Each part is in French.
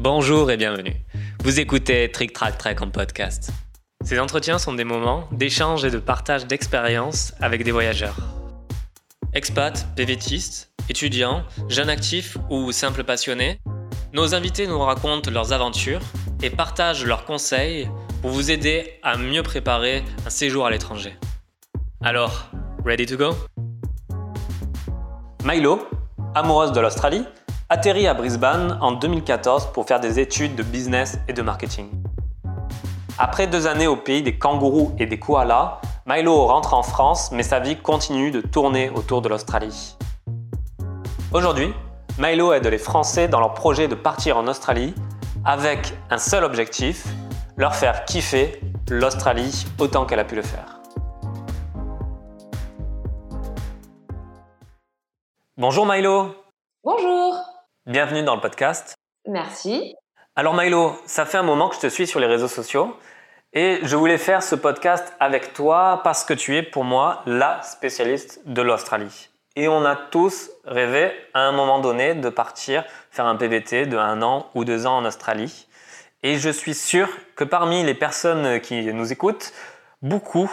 Bonjour et bienvenue. Vous écoutez Trick Track Track en podcast. Ces entretiens sont des moments d'échange et de partage d'expériences avec des voyageurs. Expats, PVTistes, étudiants, jeunes actifs ou simples passionnés, nos invités nous racontent leurs aventures et partagent leurs conseils pour vous aider à mieux préparer un séjour à l'étranger. Alors, ready to go? Milo, amoureuse de l'Australie, atterrit à Brisbane en 2014 pour faire des études de business et de marketing. Après deux années au pays des kangourous et des koalas, Milo rentre en France, mais sa vie continue de tourner autour de l'Australie. Aujourd'hui, Milo aide les Français dans leur projet de partir en Australie avec un seul objectif, leur faire kiffer l'Australie autant qu'elle a pu le faire. Bonjour Milo Bonjour Bienvenue dans le podcast. Merci. Alors Milo, ça fait un moment que je te suis sur les réseaux sociaux et je voulais faire ce podcast avec toi parce que tu es pour moi la spécialiste de l'Australie. Et on a tous rêvé à un moment donné de partir faire un PBT de un an ou deux ans en Australie. Et je suis sûr que parmi les personnes qui nous écoutent, beaucoup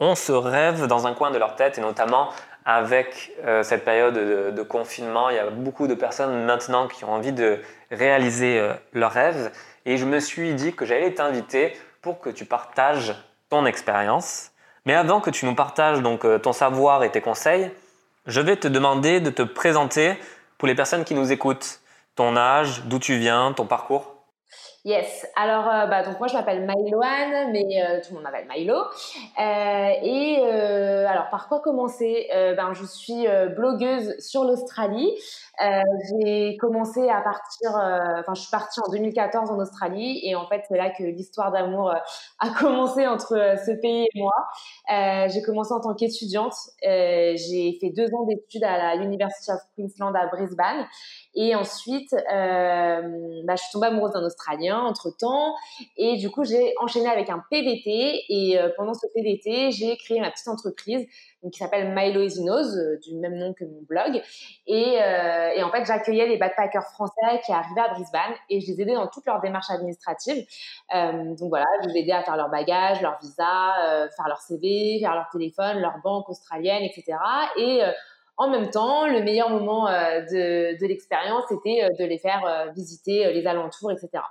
ont ce rêve dans un coin de leur tête et notamment avec euh, cette période de, confinement, il y a beaucoup de personnes maintenant qui ont envie de réaliser euh, leurs rêves. Et je me suis dit que j'allais t'inviter pour que tu partages ton expérience. Mais avant que tu nous partages donc euh, ton savoir et tes conseils, je vais te demander de te présenter pour les personnes qui nous écoutent. Ton âge, d'où tu viens, ton parcours. Yes. Alors, euh, bah, donc moi, je m'appelle Myloane, mais euh, tout le monde m'appelle Milo. Euh, et alors, par quoi commencer? Ben, je suis blogueuse sur l'Australie. j'ai commencé à partir, enfin, je suis partie en 2014 en Australie, et en fait, c'est là que l'histoire d'amour a commencé entre ce pays et moi. j'ai commencé en tant qu'étudiante. j'ai fait deux ans d'études à la University of Queensland à Brisbane, et ensuite, bah, je suis tombée amoureuse d'un Australien entre temps. Et du coup, j'ai enchaîné avec un PVT. Et euh, pendant ce PVT, j'ai créé ma petite entreprise qui s'appelle Milo Isinos, euh, du même nom que mon blog. Et, euh, et en fait, j'accueillais les backpackers français qui arrivaient à Brisbane et je les aidais dans toutes leurs démarches administratives. donc voilà, je les aidais à faire leur bagage, leur visa, faire leur CV, faire leur téléphone, leur banque australienne, etc. Et en même temps, le meilleur moment de, de l'expérience, c'était de les faire visiter les alentours, etc.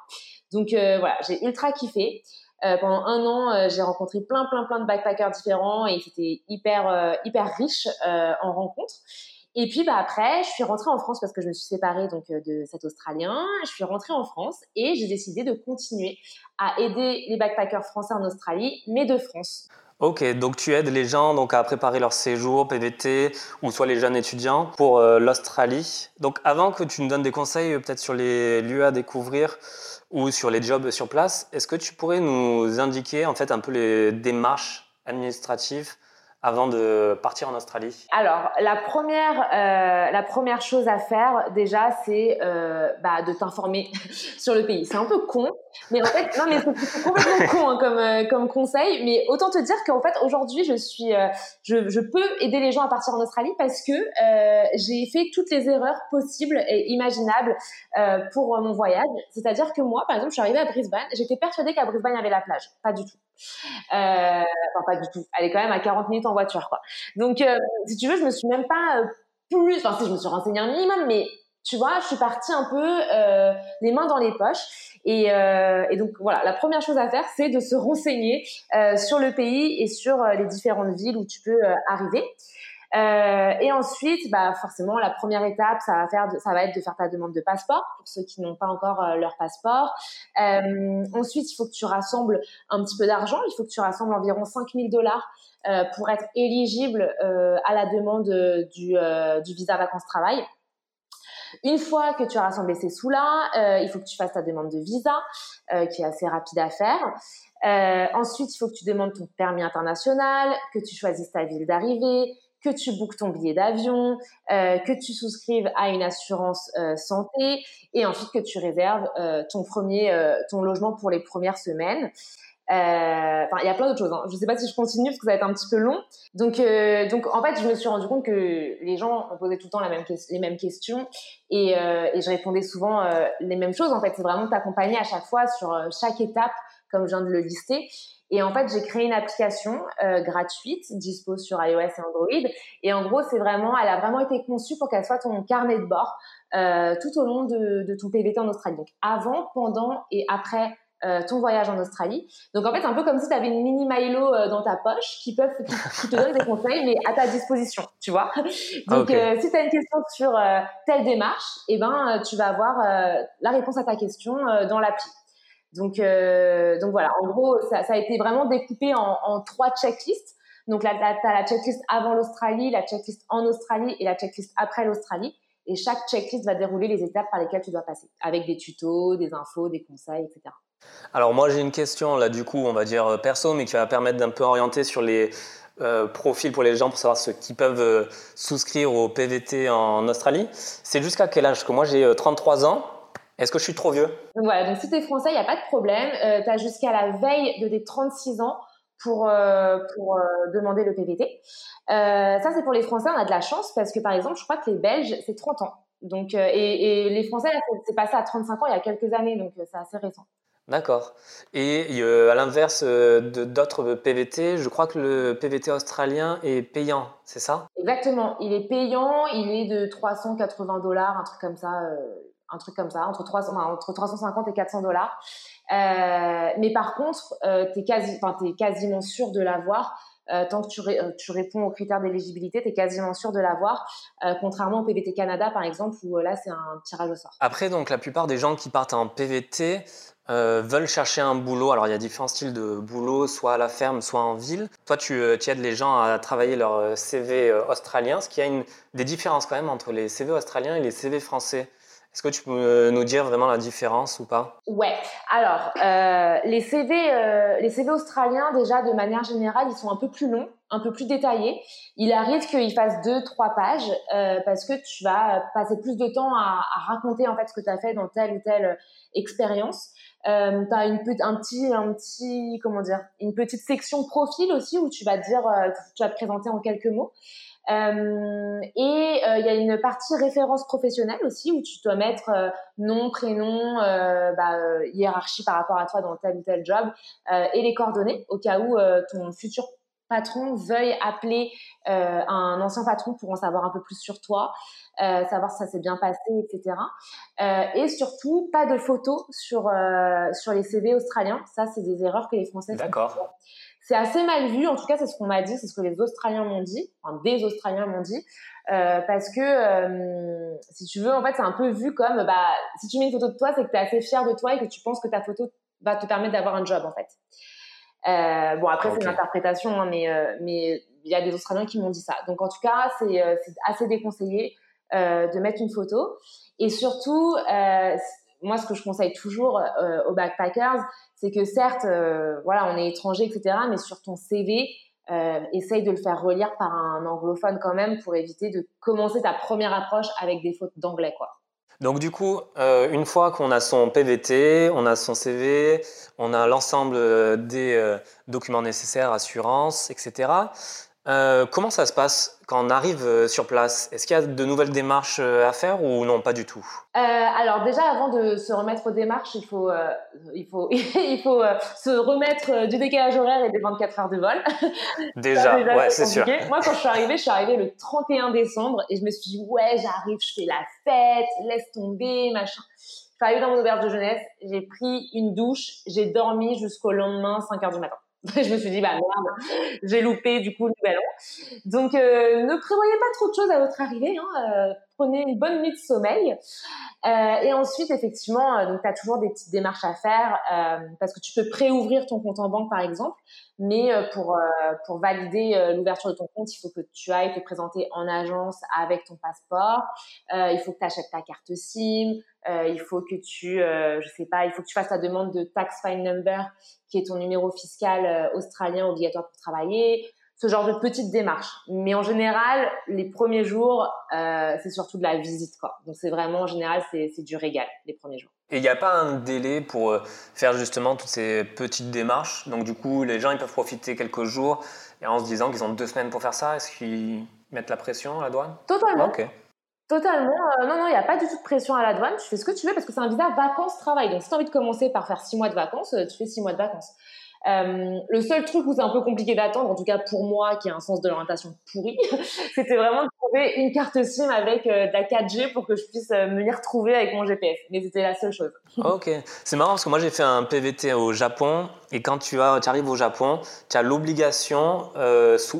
Donc euh, voilà, j'ai ultra kiffé. Euh, pendant un an, euh, j'ai rencontré plein, plein, plein de backpackers différents et c'était hyper, hyper riche en rencontres. Et puis bah après, je suis rentrée en France parce que je me suis séparée donc de cet Australien. Je suis rentrée en France et j'ai décidé de continuer à aider les backpackers français en Australie, mais de France. Ok, donc tu aides les gens donc à préparer leur séjour PVT ou soit les jeunes étudiants pour l'Australie. Donc avant que tu nous donnes des conseils peut-être sur les lieux à découvrir, ou sur les jobs sur place. Est-ce que tu pourrais nous indiquer en fait un peu les démarches administratives avant de partir en Australie Alors, la première, euh, la première chose à faire déjà, c'est euh, bah, de t'informer sur le pays. C'est un peu con, mais en fait, non, mais c'est complètement con hein, comme, euh, comme conseil. Mais autant te dire qu'en fait, aujourd'hui, je suis, euh, je, je, peux aider les gens à partir en Australie parce que euh, j'ai fait toutes les erreurs possibles et imaginables pour mon voyage. C'est-à-dire que moi, par exemple, je suis arrivée à Brisbane, j'étais persuadée qu'à Brisbane il y avait la plage. Pas du tout. Euh, enfin, pas du tout. Elle est quand même à 40 minutes en voiture, quoi. Donc, euh, si tu veux, je me suis même pas euh, plus. Enfin, si je me suis renseignée un minimum, mais tu vois, je suis partie un peu les mains dans les poches. Et, donc voilà, la première chose à faire, c'est de se renseigner sur le pays et sur les différentes villes où tu peux arriver. Euh, et ensuite, bah forcément, la première étape, ça va faire, ça va être de faire ta demande de passeport pour ceux qui n'ont pas encore euh, leur passeport. Euh, ensuite, il faut que tu rassembles un petit peu d'argent. Il faut que tu rassembles environ 5000 dollars euh, pour être éligible euh, à la demande du, du visa vacances-travail. Une fois que tu as rassemblé ces sous-là, euh, il faut que tu fasses ta demande de visa, euh, qui est assez rapide à faire. Euh, ensuite, il faut que tu demandes ton permis international, que tu choisisses ta ville d'arrivée, que tu bookes ton billet d'avion, euh, que tu souscrives à une assurance euh, santé et ensuite que tu réserves euh, ton premier ton logement pour les premières semaines. Enfin, il y a plein d'autres choses. Hein. Je ne sais pas si je continue parce que ça va être un petit peu long. Donc, donc en fait, je me suis rendu compte que les gens me posaient tout le temps les mêmes questions et, et je répondais souvent les mêmes choses. En fait, c'est vraiment t'accompagner à chaque fois sur chaque étape, comme je viens de le lister. Et en fait, j'ai créé une application euh, gratuite, dispo sur iOS et Android. Et en gros, c'est vraiment, elle a vraiment été conçue pour qu'elle soit ton carnet de bord euh, tout au long de, de, ton PVT en Australie. Donc avant, pendant et après euh, ton voyage en Australie. Donc en fait, un peu comme si tu avais une mini Milo euh, dans ta poche qui peuvent qui, te donnent des conseils, mais à ta disposition, tu vois. Donc euh, si tu as une question sur euh, telle démarche, eh ben tu vas avoir la réponse à ta question dans l'appli. Donc, euh, donc voilà, en gros, ça, a été vraiment découpé en, trois checklists. Donc là, tu as la checklist avant l'Australie, la checklist en Australie et la checklist après l'Australie. Et chaque checklist va dérouler les étapes par lesquelles tu dois passer, avec des tutos, des infos, des conseils, etc. Alors moi j'ai une question là du coup on va dire euh, perso mais qui va permettre d'un peu orienter sur les euh, profils pour les gens pour savoir ceux qui peuvent souscrire au PVT en Australie. C'est jusqu'à quel âge? Parce que moi j'ai 33 ans est-ce que je suis trop vieux? Voilà, donc si tu es français, il n'y a pas de problème. Euh, tu as jusqu'à la veille de tes 36 ans pour, euh, pour euh, demander le PVT. ça, c'est pour les Français, on a de la chance parce que par exemple, je crois que les Belges, c'est 30 ans. Donc, et, et, les Français, c'est passé à 35 ans il y a quelques années, donc c'est assez récent. D'accord. Et à l'inverse d'autres PVT, je crois que le PVT australien est payant, c'est ça? Exactement. Il est payant, il est de 380 dollars, un truc comme ça un truc comme ça, entre, 300, entre 350 et 400 dollars. Euh, mais par contre, euh, tu es, quasi, quasiment sûr de l'avoir. Euh, tant que tu, euh, tu, réponds aux critères d'éligibilité, tu es quasiment sûr de l'avoir, contrairement au PVT Canada, par exemple, où là, c'est un tirage au sort. Après, donc, la plupart des gens qui partent en PVT veulent chercher un boulot. Alors, il y a différents styles de boulot, soit à la ferme, soit en ville. Toi, tu, tu aides les gens à travailler leur CV australien, ce qui a une, des différences quand même entre les CV australiens et les CV français. Est-ce que tu peux euh, nous dire vraiment la différence ou pas? Ouais. Alors, euh, les CV, euh, les CV australiens déjà de manière générale, ils sont un peu plus longs, un peu plus détaillés. Il arrive qu'ils fassent deux, trois pages parce que tu vas passer plus de temps à, raconter en fait ce que tu as fait dans telle ou telle expérience. Euh, tu as une un un petit, comment dire, une petite section profil aussi où tu vas dire, tu vas te présenter en quelques mots. Euh, et euh, il y a une partie référence professionnelle aussi où tu dois mettre euh, nom, prénom, bah, hiérarchie par rapport à toi dans tel ou tel job et les coordonnées au cas où ton futur patron veuille appeler un ancien patron pour en savoir un peu plus sur toi, savoir si ça s'est bien passé, etc. et surtout, pas de photos sur, sur les CV australiens. Ça, c'est des erreurs que les Français font. D'accord. C'est assez mal vu, en tout cas c'est ce qu'on m'a dit, c'est ce que les Australiens m'ont dit, enfin des Australiens m'ont dit, euh, parce que euh, si tu veux, en fait c'est un peu vu comme, bah, si tu mets une photo de toi, c'est que tu es assez fier de toi et que tu penses que ta photo va te permettre d'avoir un job en fait. Euh, bon après c'est une interprétation, hein, mais mais il y a des Australiens qui m'ont dit ça. Donc en tout cas c'est assez déconseillé de mettre une photo. Et surtout moi, ce que je conseille toujours aux backpackers, c'est que certes, euh, voilà, on est étranger, etc., mais sur ton CV, euh, essaye de le faire relire par un anglophone quand même pour éviter de commencer ta première approche avec des fautes d'anglais, quoi. Donc du coup, euh, une fois qu'on a son PVT, on a son CV, on a l'ensemble des documents nécessaires, assurance, etc. Euh, comment ça se passe quand on arrive euh, sur place? Est-ce qu'il y a de nouvelles démarches euh, à faire ou non, pas du tout? Alors déjà, avant de se remettre aux démarches, il faut, il faut, il faut se remettre du décalage horaire et des 24 heures de vol. Déjà, ouais, c'est sûr. Moi, quand je suis arrivée, je suis arrivée le 31 décembre et je me suis dit, ouais, j'arrive, je fais la fête, laisse tomber, machin. Je suis arrivée dans mon auberge de jeunesse, j'ai pris une douche, j'ai dormi jusqu'au lendemain, 5 heures du matin. je me suis dit, bah merde, j'ai loupé du coup le nouvel an. Donc, euh, ne prévoyez pas trop de choses à votre arrivée. Hein, euh, prenez une bonne nuit de sommeil. Euh, et ensuite, effectivement, donc tu as toujours des petites démarches à faire parce que tu peux préouvrir ton compte en banque, par exemple. Mais pour, pour valider l'ouverture de ton compte, il faut que tu ailles te présenter en agence avec ton passeport. il faut que tu achètes ta carte SIM. il faut que tu, je sais pas, il faut que tu fasses ta demande de tax file number qui est ton numéro fiscal euh, australien obligatoire pour travailler. Ce genre de petites démarches. Mais en général, les premiers jours, euh, c'est surtout de la visite, quoi. Donc c'est vraiment, en général, c'est du régal les premiers jours. Et il n'y a pas un délai pour euh, faire justement toutes ces petites démarches? Donc du coup, les gens, ils peuvent profiter quelques jours et en se disant qu'ils ont deux semaines pour faire ça. Est-ce qu'ils mettent la pression à la douane? Totalement. Totalement. Euh, non, non, il n'y a pas du tout de pression à la douane. Tu fais ce que tu veux parce que c'est un visa vacances-travail. Donc si tu as envie de commencer par faire six mois de vacances, tu fais six mois de vacances. Euh, le seul truc où c'est un peu compliqué d'attendre, en tout cas pour moi qui a un sens de l'orientation pourri, c'était vraiment de trouver une carte SIM avec euh, de la 4G pour que je puisse euh, me y retrouver avec mon GPS. Mais c'était la seule chose. Ok, c'est marrant parce que moi j'ai fait un PVT au Japon et quand tu, as, tu arrives au Japon, tu as l'obligation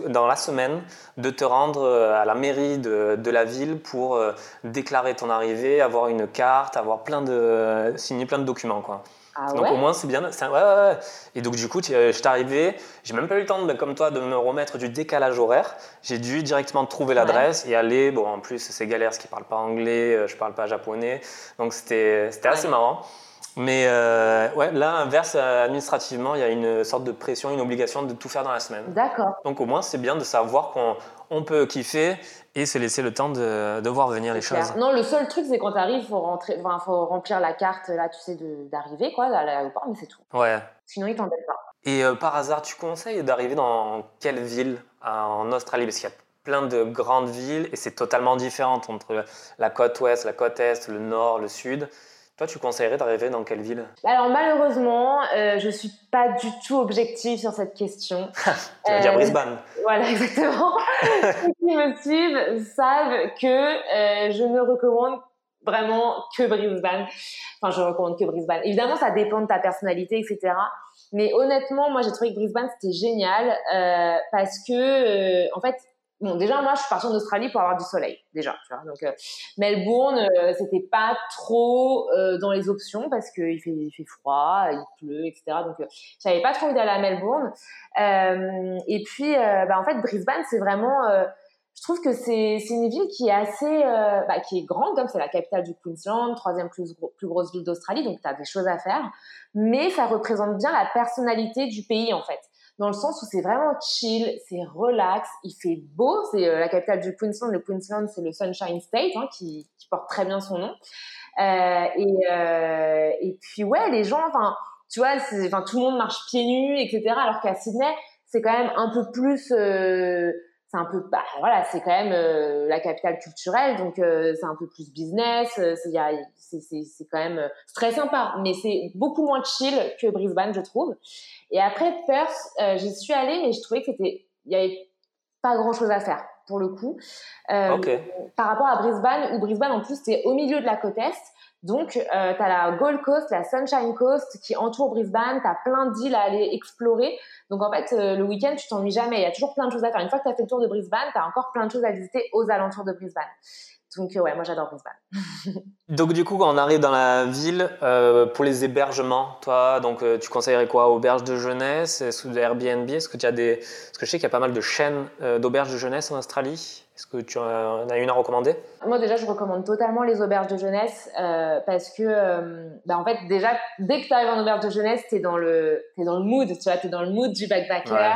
dans la semaine de te rendre à la mairie de, de la ville pour déclarer ton arrivée, avoir une carte, avoir plein de signer plein de documents quoi. Ah donc au moins c'est bien. Ouais, ouais, Et donc du coup, je suis arrivé, j'ai même pas eu le temps, de, comme toi, de me remettre du décalage horaire. J'ai dû directement trouver l'adresse et aller. Bon, en plus c'est galère, parce qu'ils parlent pas anglais, euh, je parle pas japonais, donc c'était assez marrant. Mais euh, ouais, là, inverse, administrativement, il y a une sorte de pression, une obligation de tout faire dans la semaine. D'accord. Donc au moins, c'est bien de savoir qu'on on peut kiffer et se laisser le temps de, de voir venir les choses. Non, le seul truc, c'est quand tu arrives, il faut, faut remplir la carte, là, tu sais, d'arriver, quoi, à l'aéroport, mais c'est tout. Ouais. Sinon, ils t'embêtent pas. Et euh, par hasard, tu conseilles d'arriver dans quelle ville en Australie? Parce qu'il y a plein de grandes villes et c'est totalement différent entre la côte ouest, la côte est, le nord, le sud. Toi, tu conseillerais d'arriver dans quelle ville? Alors malheureusement, euh, je suis pas du tout objective sur cette question. tu vas dire euh, Brisbane? Voilà, exactement. Ceux qui me suivent savent que euh, je ne recommande vraiment que Brisbane. Enfin, je recommande que Brisbane. Évidemment, ça dépend de ta personnalité, etc. Mais honnêtement, moi, j'ai trouvé que Brisbane c'était génial euh, parce que, en fait, Bon, déjà, moi, je suis partie en Australie pour avoir du soleil, déjà. Tu vois Donc, euh, Melbourne, euh, c'était pas trop euh, dans les options parce qu'il fait, il fait froid, il pleut, etc. Donc, euh, j'avais pas trop envie d'aller à Melbourne. et puis, bah, en fait, Brisbane, c'est vraiment je trouve que c'est une ville qui est assez bah, qui est grande comme c'est la capitale du Queensland troisième plus, plus grosse ville d'Australie donc tu as des choses à faire mais ça représente bien la personnalité du pays en fait dans le sens où c'est vraiment chill, c'est relax, il fait beau, c'est euh, la capitale du Queensland, le Queensland c'est le Sunshine State hein, qui, qui, porte très bien son nom. Euh, et, euh, et puis ouais, les gens, enfin, tu vois, enfin tout le monde marche pieds nus, etc. Alors qu'à Sydney, c'est quand même un peu plus euh, c'est un peu bah, voilà c'est quand même euh, la capitale culturelle donc euh, c'est un peu plus business euh, c'est c'est quand même très sympa mais c'est beaucoup moins chill que Brisbane je trouve et après Perth j'y suis allée mais je trouvais que c'était il y avait pas grand chose à faire pour le coup par rapport à Brisbane où Brisbane en plus c'est au milieu de la côte est donc, euh, tu as la Gold Coast, la Sunshine Coast qui entoure Brisbane, tu as plein d'îles à aller explorer. Donc, en fait, euh, le week-end, tu t'ennuies jamais. Il y a toujours plein de choses à faire. Une fois que tu as fait le tour de Brisbane, tu as encore plein de choses à visiter aux alentours de Brisbane. Donc, euh, ouais, moi, j'adore Brisbane. donc, du coup, quand on arrive dans la ville, euh, pour les hébergements, toi, donc, tu conseillerais quoi? Auberge de jeunesse? Sous Airbnb? Est-ce que tu as des... Parce que je sais qu'il y a pas mal de chaînes d'auberges de jeunesse en Australie. Est-ce que tu en as une à recommander? Moi déjà, je recommande totalement les auberges de jeunesse euh, parce que, euh, bah, en fait, déjà, dès que tu arrives en auberge de jeunesse, tu es, dans le, es dans le mood, tu vois, tu es dans le mood du backpacker,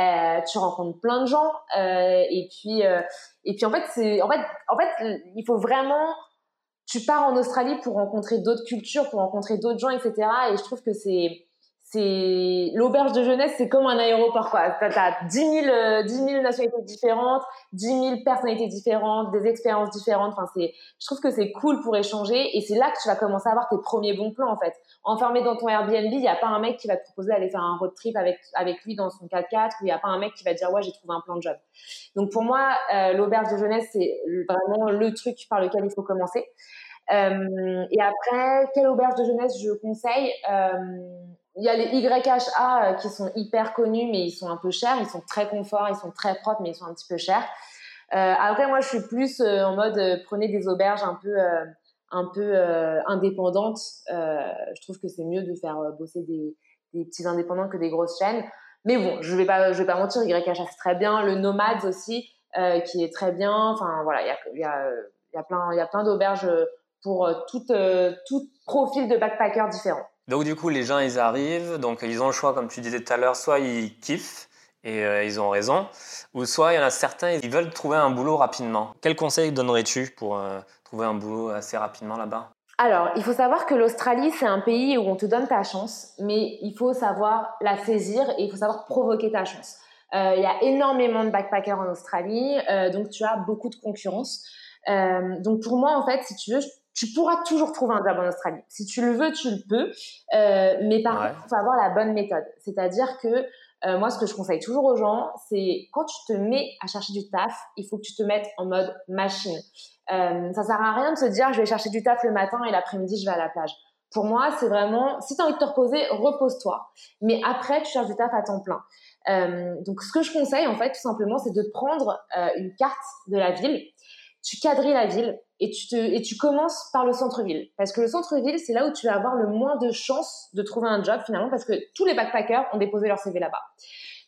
euh, tu rencontres plein de gens et puis, et puis en fait, c'est, en fait, en fait, il faut vraiment, tu pars en Australie pour rencontrer d'autres cultures, pour rencontrer d'autres gens, etc. Et je trouve que c'est c'est l'auberge de jeunesse, c'est comme un aéroport quoi. T'as as 10 000, 10 000 nationalités différentes, 10 000 personnalités différentes, des expériences différentes. Enfin, c'est, je trouve que c'est cool pour échanger et c'est là que tu vas commencer à avoir tes premiers bons plans en fait. Enfermé dans ton Airbnb, il y a pas un mec qui va te proposer d'aller faire un road trip avec avec lui dans son 4x4 ou il y a pas un mec qui va dire ouais j'ai trouvé un plan de job. Donc pour moi, euh, l'auberge de jeunesse c'est vraiment le truc par lequel il faut commencer. Euh, et après, quelle auberge de jeunesse je conseille? Euh, il y a les YHA euh, qui sont hyper connus, mais ils sont un peu chers. Ils sont très confort, ils sont très propres, mais ils sont un petit peu chers. Euh, après, moi, je suis plus euh, en mode euh, prenez des auberges un peu, un peu indépendantes. je trouve que c'est mieux de faire bosser des, des, petits indépendants que des grosses chaînes. Mais bon, je vais pas, je vais pas mentir. YHA c'est très bien. Le Nomads aussi, qui est très bien. Enfin voilà, il y a, y a, y a plein, y a plein d'auberges pour tout, tout profil de backpacker différent. Donc du coup, les gens, ils arrivent, donc ils ont le choix, comme tu disais tout à l'heure, soit ils kiffent et ils ont raison, ou soit il y en a certains, ils veulent trouver un boulot rapidement. Quel conseil donnerais-tu pour trouver un boulot assez rapidement là-bas? Alors, il faut savoir que l'Australie, c'est un pays où on te donne ta chance, mais il faut savoir la saisir et il faut savoir provoquer ta chance. Euh, il y a énormément de backpackers en Australie, euh, donc tu as beaucoup de concurrence. Euh, donc pour moi, en fait, si tu veux, tu pourras toujours trouver un job en Australie. Si tu le veux, tu le peux. mais par contre, il faut avoir la bonne méthode. C'est-à-dire que moi, ce que je conseille toujours aux gens, c'est quand tu te mets à chercher du taf, il faut que tu te mettes en mode machine. Euh, ça sert à rien de se dire je vais chercher du taf le matin et l'après-midi je vais à la plage. Pour moi, c'est vraiment si tu as envie de te reposer, repose-toi. Mais après, tu cherches du taf à temps plein. Euh, donc, ce que je conseille en fait, tout simplement, c'est de prendre euh, une carte de la ville. Tu quadrilles la ville et tu te et tu commences par le centre-ville parce que le centre-ville, c'est là où tu vas avoir le moins de chances de trouver un job finalement parce que tous les backpackers ont déposé leur CV là-bas.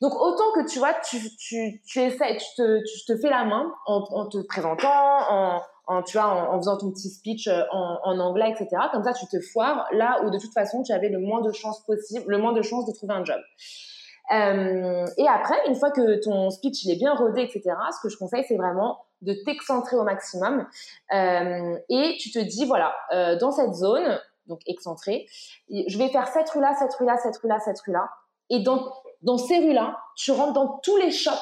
Donc autant que tu vois, tu, tu, tu essaies, tu te, tu te fais la main en, te présentant, en, en, tu vois, en, en, faisant ton petit speech euh, en, en, anglais, etc. Comme ça, tu te foires là où de toute façon, tu avais le moins de chances possible, le moins de chances de trouver un job. Euh, et après, une fois que ton speech il est bien rodé, etc., ce que je conseille, c'est vraiment de t'excentrer au maximum. Euh, et tu te dis, voilà, euh, dans cette zone, donc excentré, je vais faire cette rue-là, cette rue-là, cette rue-là, cette rue-là. Et dans dans ces rues-là, tu rentres dans tous les shops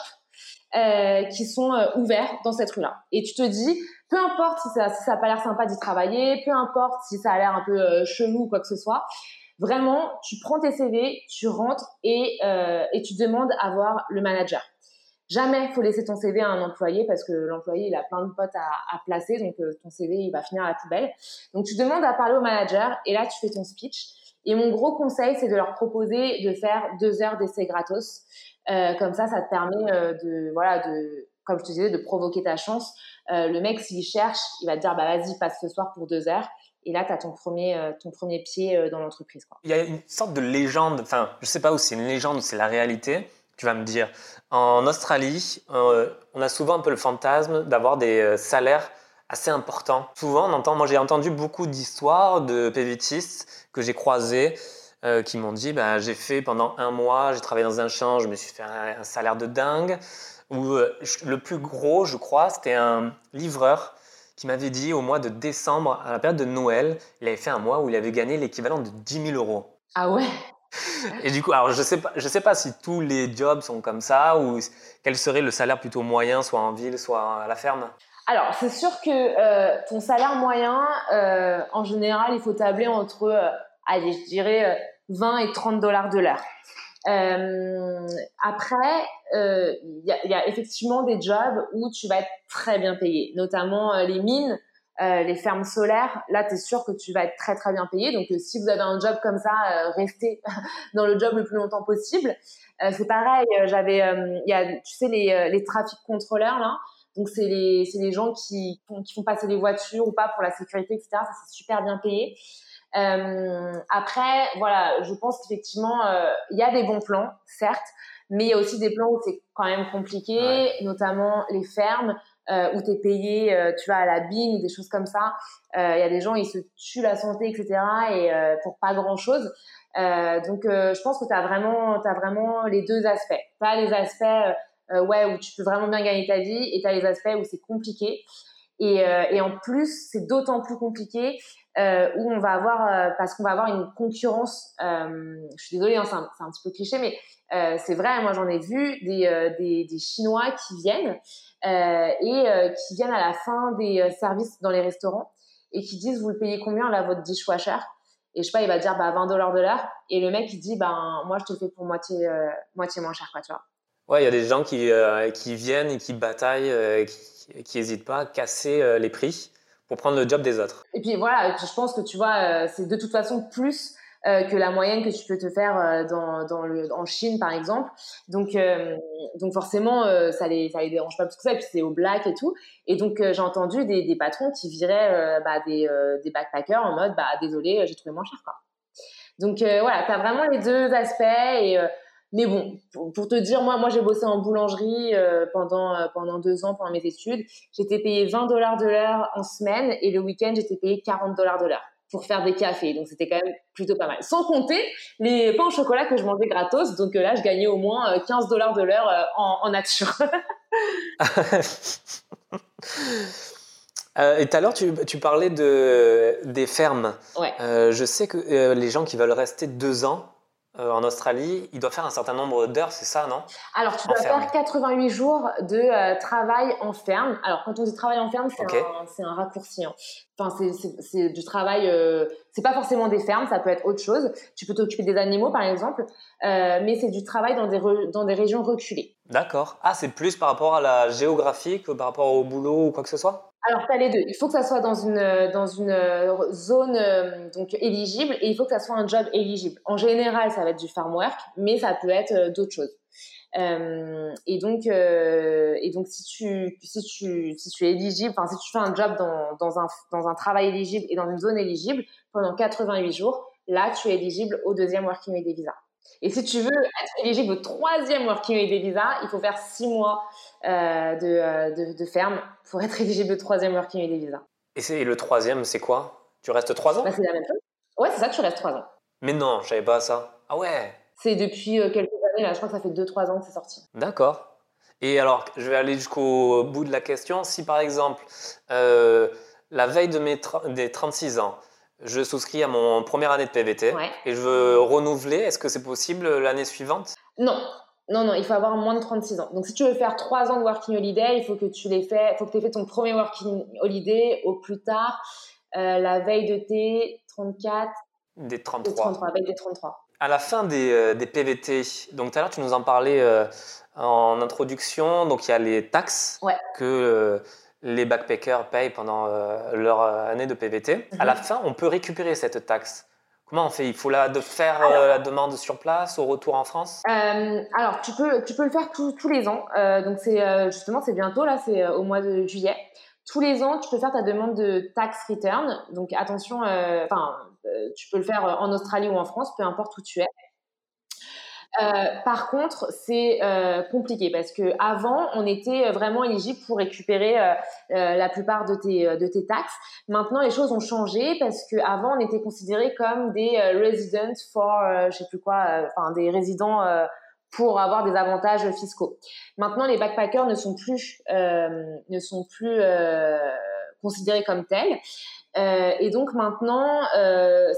euh, qui sont ouverts dans cette rue-là. Et tu te dis, peu importe si ça, si ça a pas l'air sympa d'y travailler, peu importe si ça a l'air un peu chelou ou quoi que ce soit, vraiment, tu prends tes CV, tu rentres et, et tu demandes à voir le manager. Jamais faut laisser ton CV à un employé parce que l'employé il a plein de potes à, à placer, donc euh, ton CV il va finir à la poubelle. Donc tu demandes à parler au manager et là tu fais ton speech. Et mon gros conseil, c'est de leur proposer de faire deux heures d'essai gratos. Euh, comme ça, ça te permet euh, de, voilà, de, comme je te disais, de provoquer ta chance. Euh, le mec, s'il cherche, il va te dire, bah vas-y, passe ce soir pour deux heures. Et là, tu as ton premier, euh, ton premier pied euh, dans l'entreprise. Il y a une sorte de légende, enfin, je sais pas où c'est une légende ou c'est la réalité. Tu vas me dire, en Australie, on a souvent un peu le fantasme d'avoir des salaires assez important. Souvent, j'ai entendu beaucoup d'histoires de PVTistes que j'ai croisés euh, qui m'ont dit bah, j'ai fait pendant un mois, j'ai travaillé dans un champ, je me suis fait un, salaire de dingue. Ou euh, le plus gros, je crois, c'était un livreur qui m'avait dit au mois de décembre, à la période de Noël, il avait fait un mois où il avait gagné l'équivalent de 10 000 euros. Ah ouais? et du coup, alors je sais pas, je sais pas si tous les jobs sont comme ça ou quel serait le salaire plutôt moyen, soit en ville, soit à la ferme? Alors, c'est sûr que euh, ton salaire moyen, euh, en général, il faut tabler entre, euh, allez, je dirais 20 et 30 dollars de l'heure. après, il y, y, a effectivement des jobs où tu vas être très bien payé, notamment les mines, les fermes solaires. Là, tu es sûr que tu vas être très très bien payé. Donc, si vous avez un job comme ça, restez dans le job le plus longtemps possible. c'est pareil, j'avais, il y a, tu sais, les, les trafic contrôleurs là. Donc c'est les, les gens qui, qui font passer les voitures ou pas pour la sécurité, etc. Ça c'est super bien payé. Euh, après, voilà, je pense qu'effectivement, euh, il y a des bons plans, certes, mais il y a aussi des plans où c'est quand même compliqué, notamment les fermes euh, où tu es payé, euh, tu vas à la bine des choses comme ça. Euh, il y a des gens, ils se tuent la santé, etc. et pour pas grand-chose. donc, je pense que tu as vraiment, as vraiment les deux aspects. Tu les aspects euh, ouais, où tu peux vraiment bien gagner ta vie, et tu as les aspects où c'est compliqué. Et, euh, et, en plus, c'est d'autant plus compliqué euh, où on va avoir, euh, parce qu'on va avoir une concurrence. Euh, je suis désolée, hein, c'est un, petit peu cliché, mais euh, c'est vrai. Moi, j'en ai vu des, des, des, Chinois qui viennent et qui viennent à la fin des services dans les restaurants et qui disent vous le payez combien là votre dishwasher et je sais pas, il va dire bah 20 dollars de l'heure et le mec il dit ben moi je te le fais pour moitié moitié moins cher quoi tu vois. Ouais, il y a des gens qui, euh, qui viennent et qui bataillent, euh, qui n'hésitent pas à casser euh, les prix pour prendre le job des autres. Et puis voilà, je pense que tu vois, c'est de toute façon plus que la moyenne que tu peux te faire dans, dans le, en Chine, par exemple. Donc, donc forcément, ça les, ça les dérange pas plus que ça. Et puis c'est au black et tout. Et donc j'ai entendu des, des, patrons qui viraient bah, des, des backpackers en mode, bah désolé, j'ai trouvé moins cher, quoi. Donc voilà, tu as vraiment les deux aspects et mais bon, pour, te dire, moi, moi j'ai bossé en boulangerie euh, pendant, euh, pendant deux ans pendant mes études. J'étais payé 20 dollars de l'heure en semaine et le week-end, j'étais payé 40 dollars de l'heure. Pour faire des cafés. Donc c'était quand même plutôt pas mal. Sans compter les pains au chocolat que je mangeais gratos. Donc là, je gagnais au moins 15 dollars de l'heure en, nature. et tout à l'heure, tu, tu, parlais de, des fermes. Ouais. je sais que les gens qui veulent rester deux ans, euh, en Australie, il doit faire un certain nombre d'heures, c'est ça, non? Alors, tu dois faire 88 jours de euh, travail en ferme. Alors, quand on dit travail en ferme, c'est un, raccourci. Hein. Enfin, c'est du travail, euh, c'est pas forcément des fermes, ça peut être autre chose. Tu peux t'occuper des animaux, par exemple, mais c'est du travail dans des, dans des régions reculées. D'accord. Ah, c'est plus par rapport à la géographie que par rapport au boulot ou quoi que ce soit? Alors, tu as les deux. Il faut que ça soit dans une, dans une euh, zone euh, donc éligible et il faut que ça soit un job éligible. En général, ça va être du farm work, mais ça peut être euh, d'autres choses. et donc, et donc si, tu, si, tu, si tu es éligible, si tu fais un job dans, dans, un, dans un travail éligible et dans une zone éligible pendant 88 jours, là, tu es éligible au deuxième Working Holiday Visa. Et si tu veux être éligible au troisième Working Holiday Visa, il faut faire six mois euh, euh, de, de, ferme pour être éligible au troisième Working Holiday Visa. Et, c'est, le troisième, c'est quoi? Tu restes trois ans? Bah, C'est la même chose. Ouais, c'est ça, tu restes trois ans. Mais non, je savais pas ça. Ah ouais? C'est depuis euh, quelques années, là, je crois que ça fait deux, trois ans que c'est sorti. D'accord. Et alors, je vais aller jusqu'au bout de la question. Si par exemple, la veille de mes des 36 ans, je souscris à mon première année de PVT et je veux renouveler. Est-ce que c'est possible l'année suivante? Non. Non, non, il faut avoir moins de 36 ans. Donc, si tu veux faire 3 ans de Working Holiday, il faut que tu l'aies fait, faut que tu aies fait ton premier Working Holiday au plus tard, euh, la veille de tes 34. Des 33. Des 33, veille des 33. À la fin des, euh, des PVT, donc tout à l'heure, tu nous en parlais euh, en introduction, donc il y a les taxes que les backpackers payent pendant euh, leur euh, année de PVT. À la mhm. fin, on peut récupérer cette taxe. Comment on fait? Il faut la, de faire euh, la demande sur place au retour en France? Alors, tu peux, tu peux le faire tous les ans. donc, c'est justement, c'est bientôt, là, c'est au mois de juillet. Tous les ans, tu peux faire ta demande de tax return. Donc, attention, enfin, tu peux le faire en Australie ou en France, peu importe où tu es. Euh, par contre, c'est euh, compliqué parce que avant, on était vraiment éligible pour récupérer euh, la plupart de tes de tes taxes. Maintenant, les choses ont changé parce que avant, on était considérés comme des residents for, je sais plus quoi, enfin des résidents pour avoir des avantages fiscaux. Maintenant, les backpackers ne sont plus ne sont plus considérés comme tels. et donc maintenant,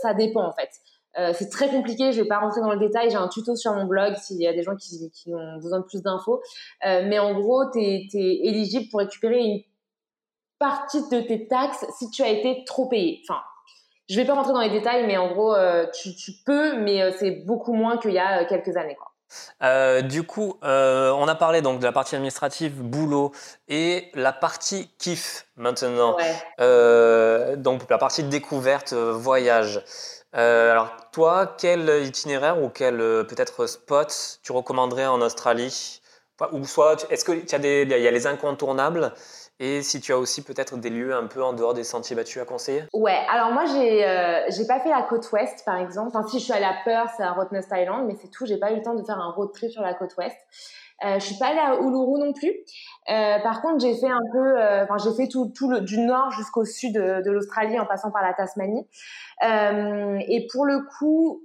ça dépend en fait. Euh, c'est très compliqué, je vais pas rentrer dans le détail, j'ai un tuto sur mon blog s'il y a des gens qui, qui ont besoin de plus d'infos. Euh, mais en gros, tu es, éligible pour récupérer une partie de tes taxes si tu as été trop payé. Enfin, je vais pas rentrer dans les détails, mais en gros, euh, tu, tu, peux, mais c'est beaucoup moins qu'il y a quelques années. Quoi. du coup, on a parlé donc de la partie administrative, boulot, et la partie kiff maintenant. Ouais. donc la partie découverte, voyage. Euh, alors, toi, quel itinéraire ou quel euh, peut-être spot tu recommanderais en Australie? Ou soit, est-ce qu'il y, a des, y a les incontournables? Et si tu as aussi peut-être des lieux un peu en dehors des sentiers battus à conseiller? Ouais, alors moi j'ai euh, j'ai pas fait la côte ouest par exemple. Enfin si je suis allée à Perth, à Rottnest Island, mais c'est tout. J'ai pas eu le temps de faire un road trip sur la côte ouest. Euh, je suis pas allée à Uluru non plus. Euh, par contre, j'ai fait un peu, euh, enfin, j'ai fait tout, tout le, du nord jusqu'au sud de, de l'Australie en passant par la Tasmanie. Euh, et pour le coup,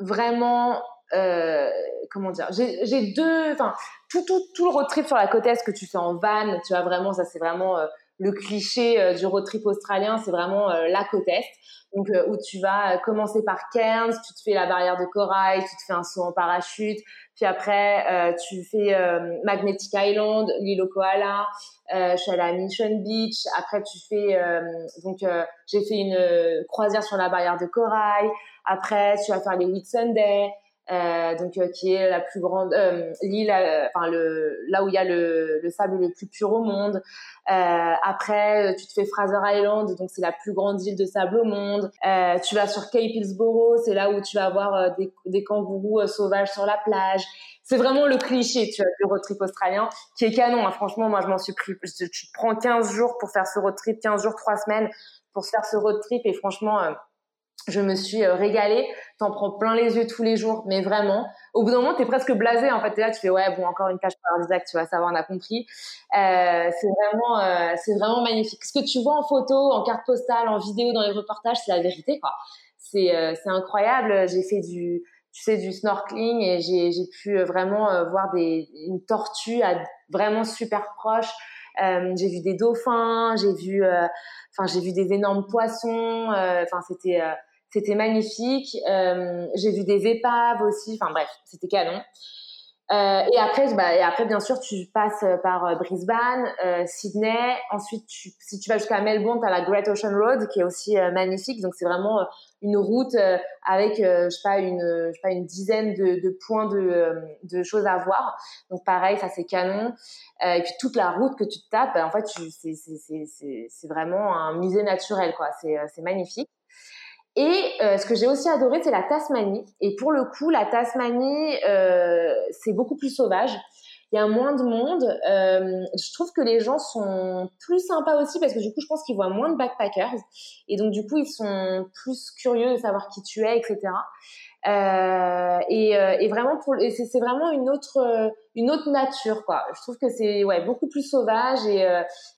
vraiment, euh, comment dire, j'ai deux, enfin, tout, tout, tout le road trip sur la côte est que tu fais en van, tu vois vraiment, ça c'est vraiment le cliché du road trip australien, c'est vraiment la côte est. Donc, où tu vas commencer par Cairns, tu te fais la barrière de corail, tu te fais un saut en parachute, puis après, euh, tu fais euh, Magnetic Island, l'île au koala. Euh, je suis allée à Mission Beach. Après, tu fais donc j'ai fait une croisière sur la barrière de corail. Après, tu vas faire les Whitsunday. Euh, donc qui est la plus grande l'île enfin le là où il y a le, le, sable le plus pur au monde. Après tu te fais Fraser Island donc c'est la plus grande île de sable au monde. Tu vas sur Cape Hillsborough c'est là où tu vas avoir des, des kangourous sauvages sur la plage. C'est vraiment le cliché tu vois du road trip australien qui est canon hein. franchement moi je m'en suis pris tu te prends 15 jours pour faire ce road trip 15 jours 3 semaines pour faire ce road trip. Et franchement Je me suis régalée. T'en prends plein les yeux tous les jours, mais vraiment. Au bout d'un moment, t'es presque blasé. En fait, t'es là, tu fais ouais, bon, encore une plage paradisiaque, tu vas savoir, on a compris. Euh, c'est vraiment, euh, c'est vraiment magnifique. Ce que tu vois en photo, en carte postale, en vidéo, dans les reportages, c'est la vérité, quoi. C'est, euh, c'est incroyable. J'ai fait du, tu sais, du snorkeling et j'ai, j'ai pu vraiment voir des, une tortue à vraiment super proche. j'ai vu des dauphins, j'ai vu, enfin, j'ai vu des énormes poissons. Enfin, c'était c'était magnifique. Euh, j'ai vu des épaves aussi. Enfin bref, c'était canon. Euh, et après, bah, et après, bien sûr, tu passes par euh, Brisbane, Sydney. Ensuite, si tu vas jusqu'à Melbourne, tu as la Great Ocean Road qui est aussi magnifique. Donc, c'est vraiment une route avec, je sais pas, une, je sais pas, une dizaine de, points de, de, choses à voir. Donc, pareil, ça c'est canon. et puis toute la route que tu tapes, en fait, c'est vraiment un musée naturel, quoi. C'est magnifique. Et euh, ce que j'ai aussi adoré, c'est la Tasmanie. Et pour le coup, la Tasmanie, euh, c'est beaucoup plus sauvage. Il y a moins de monde. Euh, je trouve que les gens sont plus sympas aussi parce que du coup, je pense qu'ils voient moins de backpackers. Et donc, du coup, ils sont plus curieux de savoir qui tu es, etc. Euh, et, euh, et, vraiment, pour, c'est, vraiment une autre, une autre nature, quoi. Je trouve que c'est ouais, beaucoup plus sauvage. Et,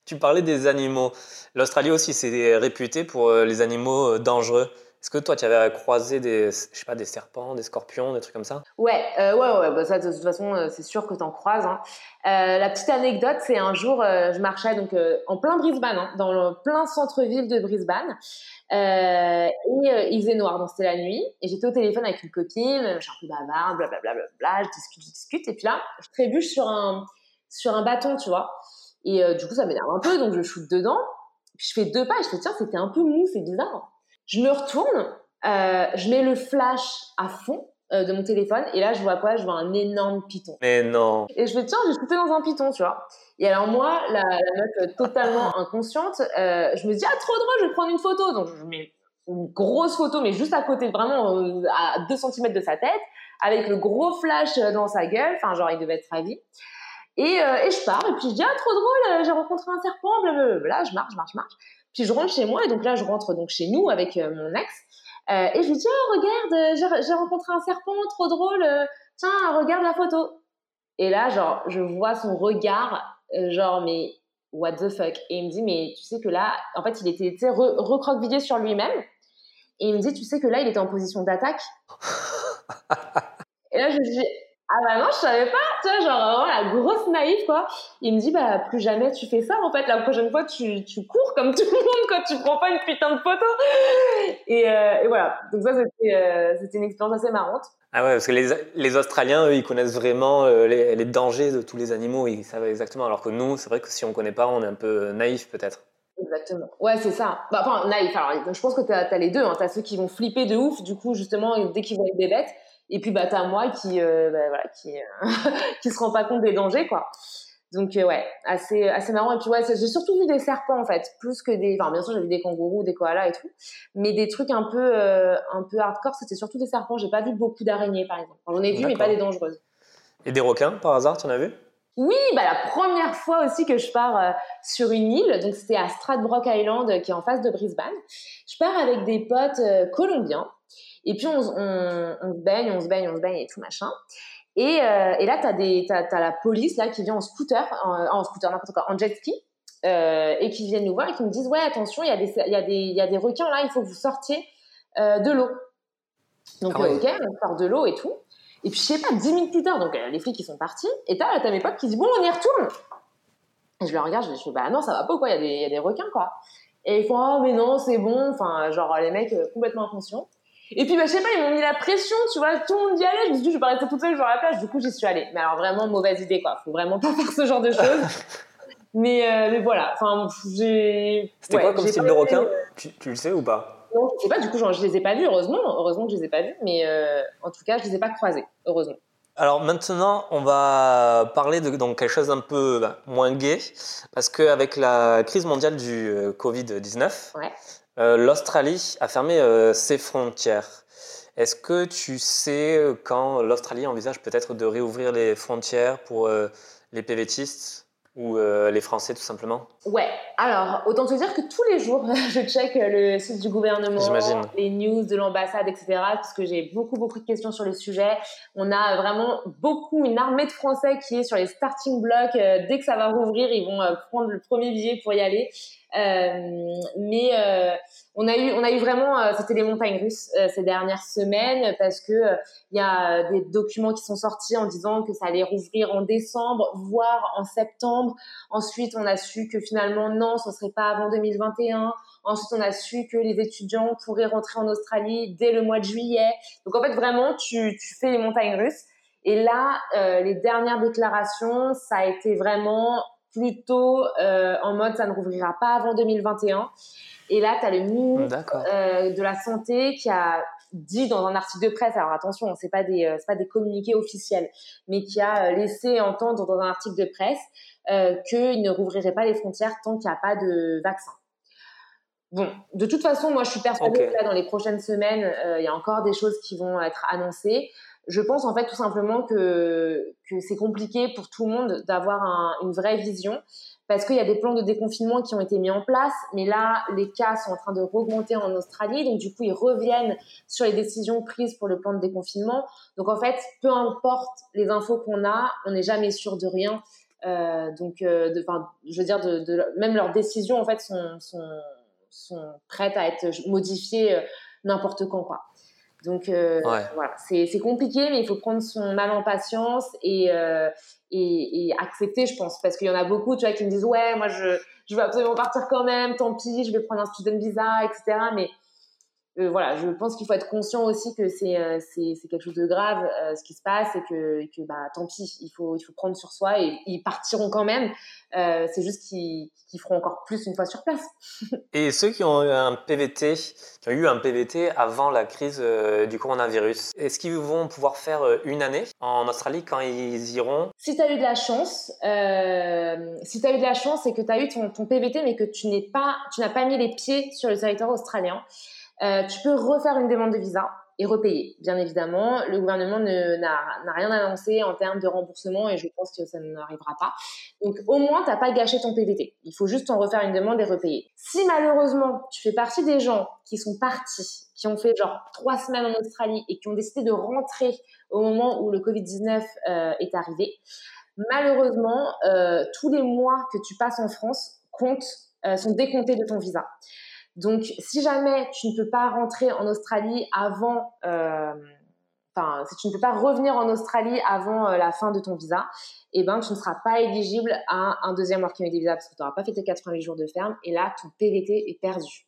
Tu parlais des animaux. L'Australie aussi, c'est réputé pour les animaux dangereux. Est-ce que toi, tu avais croisé des, je sais pas, des serpents, des scorpions, des trucs comme ça? Ouais, euh, ouais, ouais. Bah, ça, de toute façon, euh, c'est sûr que tu en croises. Hein. Euh, la petite anecdote, c'est un jour, je marchais donc en plein Brisbane, hein, dans le plein centre-ville de Brisbane, et il faisait noir, donc c'était la nuit. Et j'étais au téléphone avec une copine, je suis un peu bavarde, blablabla, bla, bla, bla, je discute, je discute, et puis là, je trébuche sur un sur un bâton, tu vois. Et du coup, ça m'énerve un peu, donc je shoot dedans. Puis je fais deux pas, et je fais tiens, c'était un peu mou, c'est bizarre. Je me retourne, euh, je mets le flash à fond euh, de mon téléphone et là je vois quoi? Je vois un énorme python. Mais non. Et je me dis tiens, j'ai shooté dans un python, tu vois. Et alors moi, la, la meuf euh, totalement inconsciente, euh, je me dis ah trop drôle, je vais prendre une photo. Donc je mets une grosse photo, mais juste à côté, vraiment à 2 cm de sa tête, avec le gros flash dans sa gueule. Enfin genre il devait être ravi. Et, et je pars et puis je dis ah trop drôle, j'ai rencontré un serpent, blablabla. Je marche, je marche, je marche. Puis je rentre chez moi et donc là je rentre donc chez nous avec euh, mon ex euh, et je lui dis oh regarde euh, j'ai rencontré un serpent trop drôle tiens regarde la photo. Et là genre je vois son regard genre mais what the fuck. Et il me dit mais tu sais que là en fait il était recroquevillé sur lui-même. Et il me dit tu sais que là il était en position d'attaque. Et là je dis ah bah non, je savais pas, tu vois, genre vraiment la grosse naïve quoi. Il me dit bah plus jamais tu fais ça en fait, la prochaine fois tu, tu cours comme tout le monde quand tu prends pas une putain de photo. Et, euh, et voilà, donc ça c'était euh, une expérience assez marrante. Ah ouais, parce que les, les Australiens, eux, ils connaissent vraiment euh, les, les, dangers de tous les animaux, ils savent exactement, alors que nous, c'est vrai que si on connaît pas, on est un peu naïf peut-être. Exactement. Ouais, c'est ça. Bah, enfin, naïf. Alors, je pense que tu as, as, les deux. Hein. Tu as ceux qui vont flipper de ouf, du coup, justement, dès qu'ils voient des bêtes. Et puis, bah, t'as moi qui, euh, bah, voilà, qui, euh, qui se rend pas compte des dangers, quoi. Donc, euh, ouais, assez, assez marrant. Et puis, ouais, j'ai surtout vu des serpents, en fait, plus que des, enfin, bien sûr, j'ai vu des kangourous, des koalas et tout. Mais des trucs un peu, un peu hardcore, c'était surtout des serpents. J'ai pas vu beaucoup d'araignées, par exemple. J'en ai vu, mais pas des dangereuses. Et des requins, par hasard, tu en as vu? Oui, bah la première fois aussi que je pars sur une île, donc c'était à Stradbroke Island qui est en face de Brisbane. Je pars avec des potes colombiens et puis, on, on, se baigne, on se baigne, on se baigne et tout machin. Et, euh, et là, tu as, as, la police là, qui vient en scooter, en, en scooter, n'importe quoi, en jet ski, euh, et qui viennent nous voir et qui nous disent Ouais, attention, il y, a des, y, a des, y a des requins là, il faut que vous sortiez euh, de l'eau. Donc, ah ok, on sort de l'eau et tout. Et puis, je sais pas, 10 minutes plus tard, donc les flics, ils sont partis. Et t'as as mes potes qui disent Bon, on y retourne. Et je leur regarde, je dis Bah non, ça va pas ou quoi, il y, a des, y a des requins, quoi. Et ils font Oh, mais non, c'est bon. Enfin, genre, les mecs complètement inconscients. Et puis, bah, je sais pas, ils m'ont mis la pression, tu vois, tout le monde y allait. Je me suis dit, je vais pas rester toute seule sur la plage. Du coup, j'y suis allée. Mais alors, vraiment, mauvaise idée, quoi. Faut vraiment pas faire ce genre de choses. mais, euh, mais voilà. Enfin, j'ai. C'était quoi comme style de requin euh, tu, tu, le sais ou pas? Non, je sais pas. Du coup, genre, je les ai pas vus, heureusement. Heureusement que je les ai pas vus. Mais euh, en tout cas, je les ai pas croisés, heureusement. Alors maintenant, on va parler de donc, quelque chose d'un peu bah, moins gai, parce qu'avec la crise mondiale du Covid-19, ouais. Euh, L'Australie a fermé euh, ses frontières. Est-ce que tu sais quand l'Australie envisage peut-être de réouvrir les frontières pour euh, les PVTistes ou euh, les Français tout simplement Ouais, alors autant te dire que tous les jours, je check le site du gouvernement, les news de l'ambassade, etc. Parce que j'ai beaucoup, beaucoup de questions sur le sujet. On a vraiment beaucoup, une armée de Français qui est sur les starting blocks. Euh, dès que ça va rouvrir, ils vont euh, prendre le premier billet pour y aller. Euh, mais euh, on a eu, on a eu vraiment, euh, c'était les montagnes russes ces dernières semaines parce que il y a des documents qui sont sortis en disant que ça allait rouvrir en décembre, voire en septembre. Ensuite, on a su que finalement non, ce serait pas avant 2021. Ensuite, on a su que les étudiants pourraient rentrer en Australie dès le mois de juillet. Donc en fait, vraiment, tu, tu fais les montagnes russes. Et là, les dernières déclarations, ça a été vraiment plutôt euh, en mode ça ne rouvrira pas avant 2021. Et là, tu as le ministre euh, de la Santé qui a dit dans un article de presse, alors attention, c'est pas des euh, pas des communiqués officiels, mais qui a laissé entendre dans un article de presse qu'il ne rouvrirait pas les frontières tant qu'il n'y a pas de vaccin. Bon, de toute façon, moi, je suis persuadée que là, dans les prochaines semaines, il y a encore des choses qui vont être annoncées je pense en fait tout simplement que, c'est compliqué pour tout le monde d'avoir une vraie vision parce qu'il y a des plans de déconfinement qui ont été mis en place, mais là, les cas sont en train de augmenter en Australie, donc du coup, ils reviennent sur les décisions prises pour le plan de déconfinement. Donc en fait, peu importe les infos qu'on a, on n'est jamais sûr de rien. Euh, donc, euh, je veux dire, même leurs décisions en fait sont, sont, sont prêtes à être modifiées euh, n'importe quand, quoi. Donc euh, voilà, c'est compliqué, mais il faut prendre son mal en patience et, euh, et, et, accepter, je pense, parce qu'il y en a beaucoup, tu vois, qui me disent ouais, moi je, je veux absolument partir quand même, tant pis, je vais prendre un student visa, etc. Mais euh, voilà, je pense qu'il faut être conscient aussi que c'est euh, c'est quelque chose de grave euh, ce qui se passe et que, que bah tant pis, il faut il faut prendre sur soi et ils partiront quand même. c'est juste qu'ils feront encore plus une fois sur place. et ceux qui ont eu un PVT, qui ont eu un PVT avant la crise du coronavirus, est-ce qu'ils vont pouvoir faire une année en Australie quand ils iront? Si tu as eu de la chance, si tu as eu de la chance et que tu as eu ton, ton PVT mais que tu n'es pas tu n'as pas mis les pieds sur le territoire australien. Euh, tu peux refaire une demande de visa et repayer, bien évidemment. Le gouvernement n'a rien annoncé en termes de remboursement et je pense que ça n'arrivera pas. Donc au moins, tu n'as pas gâché ton PVT. Il faut juste en refaire une demande et repayer. Si malheureusement, tu fais partie des gens qui sont partis, qui ont fait genre trois semaines en Australie et qui ont décidé de rentrer au moment où le Covid-19 euh, est arrivé, malheureusement, euh, tous les mois que tu passes en France comptent, euh, sont décomptés de ton visa. Donc, si jamais tu ne peux pas rentrer en Australie avant, euh, enfin, si tu ne peux pas revenir en Australie avant euh, la fin de ton visa, eh ben, tu ne seras pas éligible à un deuxième working holiday visa parce que tu n'auras pas fait tes 88 jours de ferme et là, ton PVT est perdu.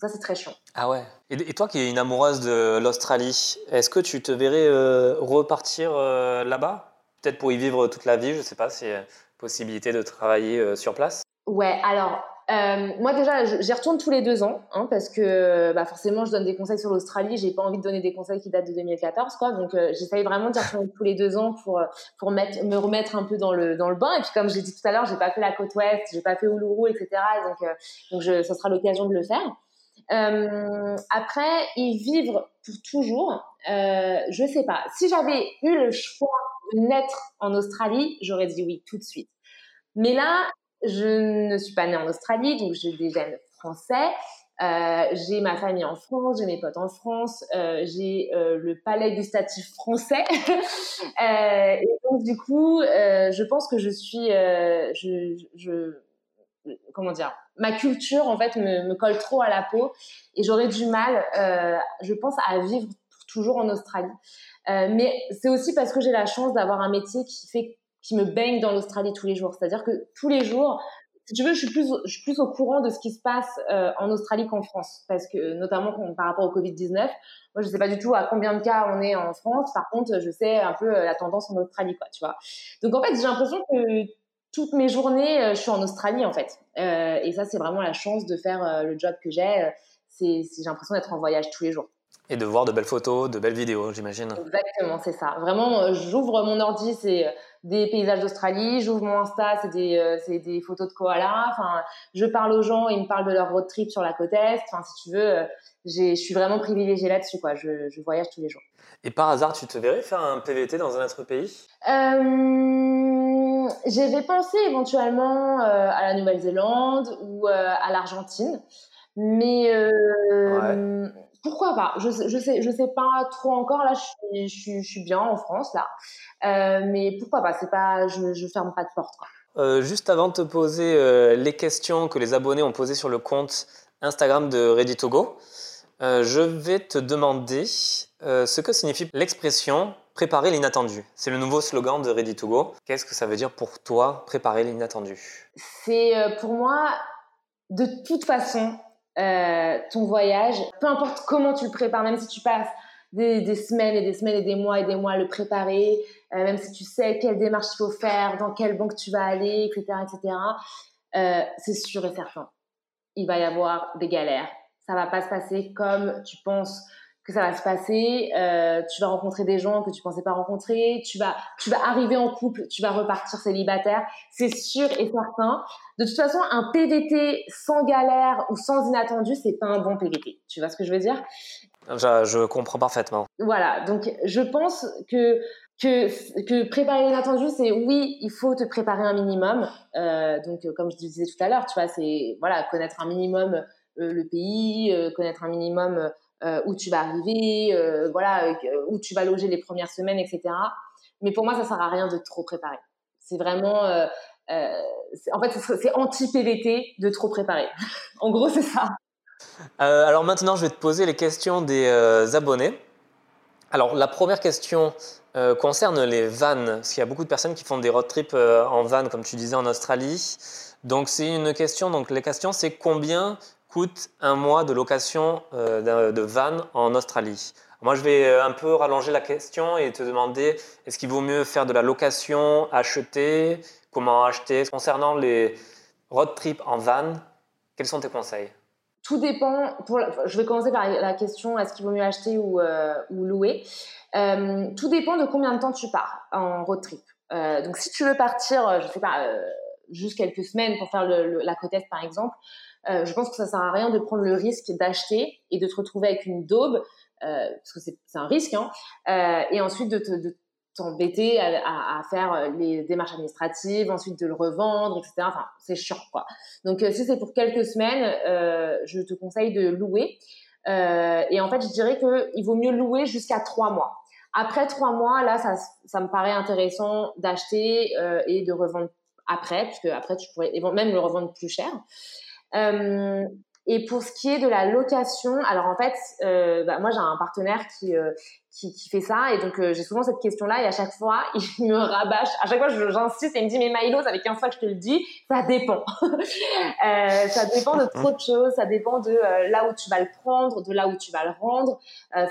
Donc ça, c'est très chiant. Ah ouais. Et, toi qui es une amoureuse de l'Australie, est-ce que tu te verrais euh, repartir là-bas? Peut-être pour y vivre toute la vie, je ne sais pas, c'est possibilité de travailler sur place? Ouais, alors euh, moi déjà, j'y retourne tous les deux ans, hein, parce que bah, forcément, je donne des conseils sur l'Australie. J'ai pas envie de donner des conseils qui datent de 2014, quoi. Donc, euh, j'essaye vraiment d'y retourner tous les deux ans pour me remettre un peu dans le bain. Et puis, comme j'ai dit tout à l'heure, j'ai pas fait la côte ouest, j'ai pas fait Uluru, etc. Donc, euh, ça sera l'occasion de le faire. Euh, après, y vivre pour toujours, euh, je sais pas. Si j'avais eu le choix de naître en Australie, j'aurais dit oui tout de suite. Mais là, je ne suis pas née en Australie, donc j'ai des gènes français. Euh, j'ai ma famille en France, j'ai mes potes en France, euh, j'ai euh, le palais gustatif français. Euh, et donc, du coup, euh, je pense que je suis. Je, je, comment dire Ma culture, en fait, me, me colle trop à la peau. Et j'aurais du mal, je pense, à vivre toujours en Australie. mais c'est aussi parce que j'ai la chance d'avoir un métier qui fait qui me baigne dans l'Australie tous les jours. C'est-à-dire que tous les jours, si tu veux, je suis plus, je suis plus au courant de ce qui se passe euh, en Australie qu'en France, parce que notamment par rapport au Covid-19, moi je sais pas du tout à combien de cas on est en France. Par contre, je sais un peu euh, la tendance en Australie, quoi, tu vois. Donc en fait, j'ai l'impression que toutes mes journées, euh, je suis en Australie en fait. Euh, et ça, c'est vraiment la chance de faire le job que j'ai. C'est, j'ai l'impression d'être en voyage tous les jours. Et de voir de belles photos, de belles vidéos, j'imagine. Exactement, c'est ça. Vraiment, j'ouvre mon ordi, c'est des paysages d'Australie. J'ouvre mon Insta, c'est des, euh, c'est des photos de koalas. Enfin, je parle aux gens, ils me parlent de leur road trip sur la côte est. Enfin, si tu veux, euh, je suis vraiment privilégiée là-dessus. Quoi. Je, je, voyage tous les jours. Et par hasard, tu te verrais faire un PVT dans un autre pays? Euh, j'avais pensé éventuellement à la Nouvelle-Zélande ou à l'Argentine, mais pourquoi pas? Je, je sais je sais pas trop encore là je suis, je, suis bien en France là mais pourquoi pas? C'est pas je, je ferme pas de porte quoi. juste avant de te poser les questions que les abonnés ont posées sur le compte Instagram de Ready to Go, euh, je vais te demander euh, ce que signifie l'expression préparer l'inattendu. C'est le nouveau slogan de Ready to Go. Qu'est-ce que ça veut dire pour toi, préparer l'inattendu? C'est euh, pour moi, de toute façon, ton voyage, peu importe comment tu le prépares, même si tu passes des, semaines et des semaines et des mois et des mois à le préparer, même si tu sais quelle démarche il faut faire, dans quelle banque tu vas aller, etc., etc., c'est sûr et certain il va y avoir des galères. Ça va pas se passer comme tu penses que ça va se passer. Euh, tu vas rencontrer des gens que tu pensais pas rencontrer. Tu vas, tu vas arriver en couple, tu vas repartir célibataire. C'est sûr et certain. De toute façon, un PVT sans galère ou sans inattendu, c'est pas un bon PVT. Tu vois ce que je veux dire? Je, je comprends parfaitement. Voilà. Donc, je pense que que, que préparer l'inattendu, c'est oui, il faut te préparer un minimum. Euh, donc, euh, comme je disais tout à l'heure, tu vois, c'est voilà, connaître un minimum le pays, connaître un minimum euh, où tu vas arriver, voilà, où tu vas loger les premières semaines, etc. Mais pour moi, ça sert à rien de trop préparer. C'est vraiment, en fait, c'est anti-PVT de trop préparer. en gros, c'est ça. alors maintenant, je vais te poser les questions des abonnés. Alors, la première question euh, concerne les vannes, parce qu'il y a beaucoup de personnes qui font des road trips euh, en van, comme tu disais, en Australie. Donc, c'est une question. Donc, la question, c'est combien coûte un mois de location euh, de van en Australie Moi, je vais un peu rallonger la question et te demander est-ce qu'il vaut mieux faire de la location, acheter Comment acheter? Concernant les road trips en van, quels sont tes conseils? Tout dépend. Je vais commencer par la question est-ce qu'il vaut mieux acheter ou, ou louer? Euh, tout dépend de combien de temps tu pars en road trip. Euh, donc, si tu veux partir, euh, je sais pas, juste quelques semaines pour faire la est, par exemple, je pense que ça sert à rien de prendre le risque d'acheter et de te retrouver avec une daube, parce que c'est un risque, hein, et ensuite de te de t'embêter à, faire les démarches administratives, ensuite de le revendre, etc. Enfin, c'est chiant, quoi. Donc, si c'est pour quelques semaines, je te conseille de louer. et en fait, je dirais qu'il vaut mieux louer jusqu'à trois mois. Après trois mois, là, ça, me paraît intéressant d'acheter euh, et de revendre après, puisque après, tu pourrais même le revendre plus cher. Euh, et pour ce qui est de la location, alors en fait, euh, bah, moi j'ai un partenaire qui, euh, qui, qui fait ça et donc euh, j'ai souvent cette question-là et à chaque fois il me rabâche. À chaque fois j'insiste et il me dit mais Milo, ça fait 15 fois que je te le dis, ça dépend. euh, ça dépend de trop de choses, ça dépend de euh, là où tu vas le prendre, de là où tu vas le rendre.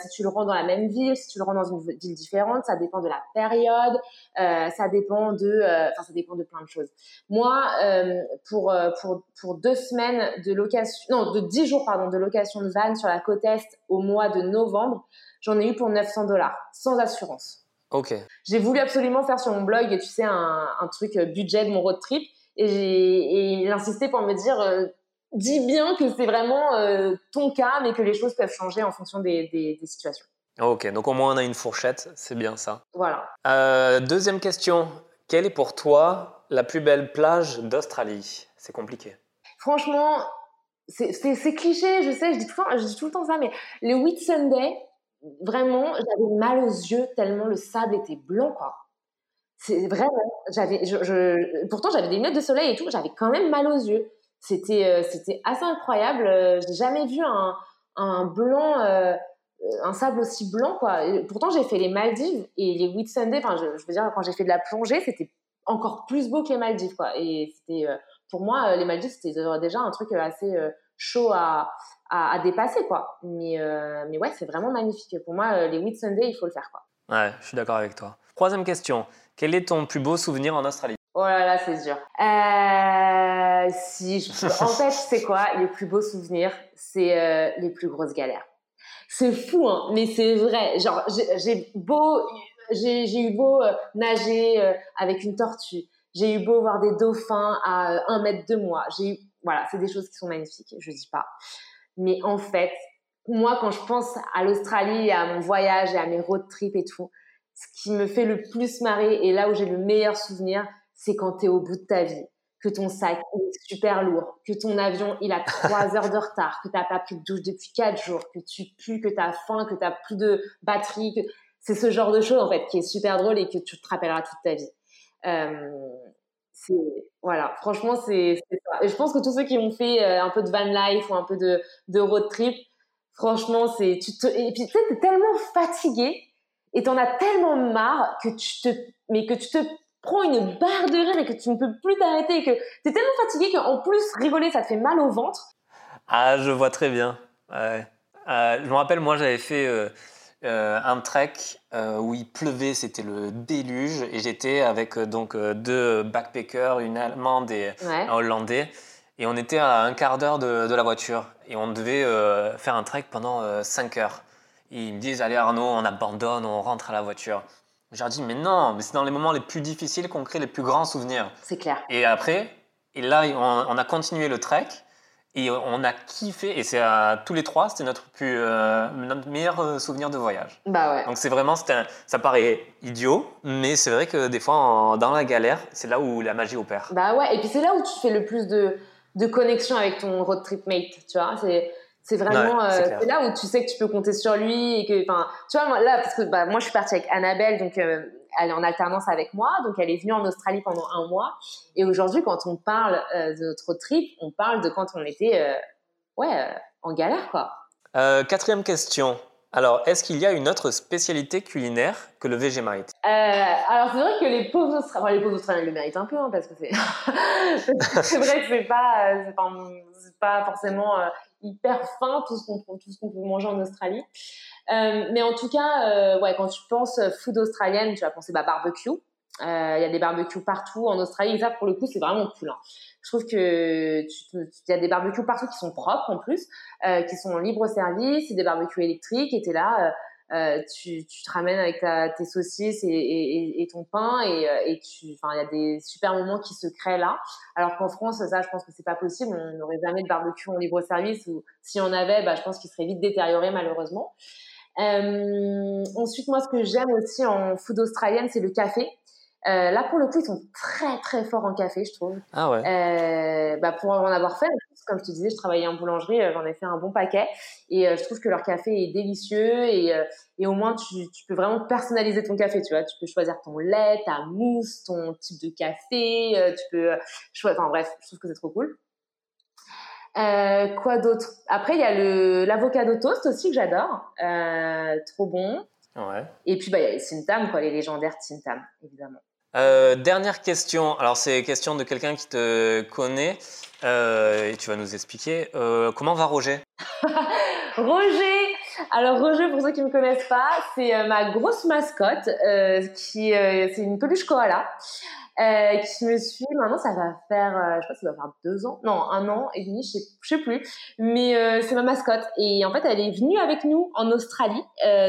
si tu le rends dans la même ville, si tu le rends dans une ville différente, ça dépend de la période, ça dépend de, enfin ça dépend de plein de choses. Moi, pour pour pour deux semaines de location, non de 10 jours pardon, de location de van sur la côte Est au mois de novembre, j'en ai eu pour 900 dollars, sans assurance. Ok. J'ai voulu absolument faire sur mon blog, tu sais, un, un truc euh, budget de mon road trip. Et, et il insistait pour me dire, euh, dis bien que c'est vraiment euh, ton cas, mais que les choses peuvent changer en fonction des, des, des, situations. Ok, donc au moins on a une fourchette, c'est bien ça. Voilà. deuxième question, quelle est pour toi la plus belle plage d'Australie? C'est compliqué. Franchement, c'est cliché, je sais, je dis, tout le temps, je dis tout le temps ça, mais les Whitsunday, vraiment, j'avais mal aux yeux tellement le sable était blanc, quoi. C'est vraiment, j'avais, pourtant j'avais des lunettes de soleil et tout, j'avais quand même mal aux yeux. C'était, euh, c'était assez incroyable. Euh, j'ai jamais vu un, un blanc, euh, un sable aussi blanc, quoi. Pourtant j'ai fait les Maldives et les Whitsunday. Enfin, je, veux dire, quand j'ai fait de la plongée, c'était encore plus beau que les Maldives, quoi. Et c'était pour moi, les Maldives, c'était déjà un truc assez chaud à, à, dépasser, quoi. Mais, mais ouais, c'est vraiment magnifique. Pour moi, les Whitsunday, il faut le faire, quoi. Ouais, je suis d'accord avec toi. Troisième question. Quel est ton plus beau souvenir en Australie? Oh là là, c'est dur. Euh, si, je... en fait, c'est quoi Les plus beaux souvenirs, c'est les plus grosses galères. C'est fou, hein, mais c'est vrai. Genre, j'ai beau, j'ai eu beau nager avec une tortue. J'ai eu beau voir des dauphins à euh, un mètre de moi. J'ai eu, voilà, c'est des choses qui sont magnifiques, je dis pas. Mais en fait, moi, quand je pense à l'Australie, à mon voyage et à mes road trips et tout, ce qui me fait le plus marrer et là où j'ai le meilleur souvenir, c'est quand tu es au bout de ta vie, que ton sac est super lourd, que ton avion il a trois heures de retard, que tu n'as pas pris de douche depuis quatre jours, que tu pues, que tu as faim, que tu n'as plus de batterie. Que... C'est ce genre de choses en fait qui est super drôle et que tu te rappelleras toute ta vie. Euh, voilà, franchement, c'est ça. Et je pense que tous ceux qui ont fait euh, un peu de van life ou un peu de, de road trip, franchement, c'est tu te et puis tu sais, t'es tellement fatigué et t'en as tellement marre que tu te mais que tu te prends une barre de rire et que tu ne peux plus t'arrêter que t'es tellement fatigué qu'en plus rigoler ça te fait mal au ventre. Ah, je vois très bien. Euh, je me rappelle, moi, j'avais fait euh, euh, un trek euh, où il pleuvait, c'était le déluge, et j'étais avec euh, donc deux backpackers, une allemande et un hollandais, et on était à un quart d'heure de, la voiture, et on devait faire un trek pendant 5 heures. Et ils me disent allez Arnaud, on abandonne, on rentre à la voiture. Je leur dis mais non, mais c'est dans les moments les plus difficiles qu'on crée les plus grands souvenirs. C'est clair. Et après, et là on a continué le trek. Et on a kiffé, et c'est à tous les trois, c'était notre, plus, euh, notre meilleur euh, souvenir de voyage. Bah ouais. Donc c'est vraiment, un, ça paraît idiot, mais c'est vrai que des fois, dans la galère, c'est là où la magie opère. Bah ouais, et puis c'est là où tu fais le plus de, de connexion avec ton road trip mate, tu vois. C'est, c'est vraiment, euh, c'est là où tu sais que tu peux compter sur lui et que, enfin, tu vois, moi, là, parce que bah, moi je suis partie avec Annabelle, donc elle est en alternance avec moi, donc elle est venue en Australie pendant un mois. Et aujourd'hui, quand on parle euh, de notre trip, on parle de quand on était, euh, ouais, euh, en galère, quoi. quatrième question. Alors, est-ce qu'il y a une autre spécialité culinaire que le Vegemite? Alors, c'est vrai que les pauvres Australiens, les pauvres Australiens le méritent un peu, hein, parce que c'est, c'est vrai que c'est pas, c'est pas, pas, forcément hyper fin tout ce qu'on tout ce qu'on peut manger en Australie. Euh, mais en tout cas, euh, ouais, quand tu penses food australienne, tu vas penser bah, barbecue. Il y a des barbecues partout en Australie. Et ça, pour le coup, c'est vraiment cool. Hein. Je trouve que il y a des barbecues partout qui sont propres en plus, euh, qui sont en libre service, des barbecues électriques. Et t'es là, euh, tu, tu, te ramènes avec ta, tes saucisses et, et, et ton pain et, et enfin, il y a des super moments qui se créent là. Alors qu'en France, ça, je pense que c'est pas possible. On n'aurait jamais de barbecue en libre service ou si on avait, bah, je pense qu'il serait vite détérioré malheureusement. Euh, ensuite, moi, ce que j'aime aussi en food australienne, c'est le café. Euh, là, pour le coup, ils sont très très forts en café, je trouve. Ah ouais. Euh, bah, pour en avoir fait, comme je te disais, je travaillais en boulangerie, euh, j'en ai fait un bon paquet, et euh, je trouve que leur café est délicieux, et, euh, et au moins tu, tu, peux vraiment personnaliser ton café, tu vois. Tu peux choisir ton lait, ta mousse, ton type de café, tu peux choisir. Enfin bref, je trouve que c'est trop cool. Euh, quoi d'autre? Après, il y a le l'avocado toast aussi que j'adore, euh, trop bon. Ouais. Et puis bah il y a les Sintam, quoi, les légendaires Sintam, évidemment. Euh, dernière question. Alors c'est question de quelqu'un qui te connaît et tu vas nous expliquer comment va Roger? Roger. Alors Roger, pour ceux qui ne me connaissent pas, c'est ma grosse mascotte, qui c'est une peluche koala. Euh, qui me suit. Maintenant, ça va faire, euh, je sais pas, ça doit faire deux ans, non, un an et demi, je sais, je sais plus. Mais euh, c'est ma mascotte et en fait, elle est venue avec nous en Australie.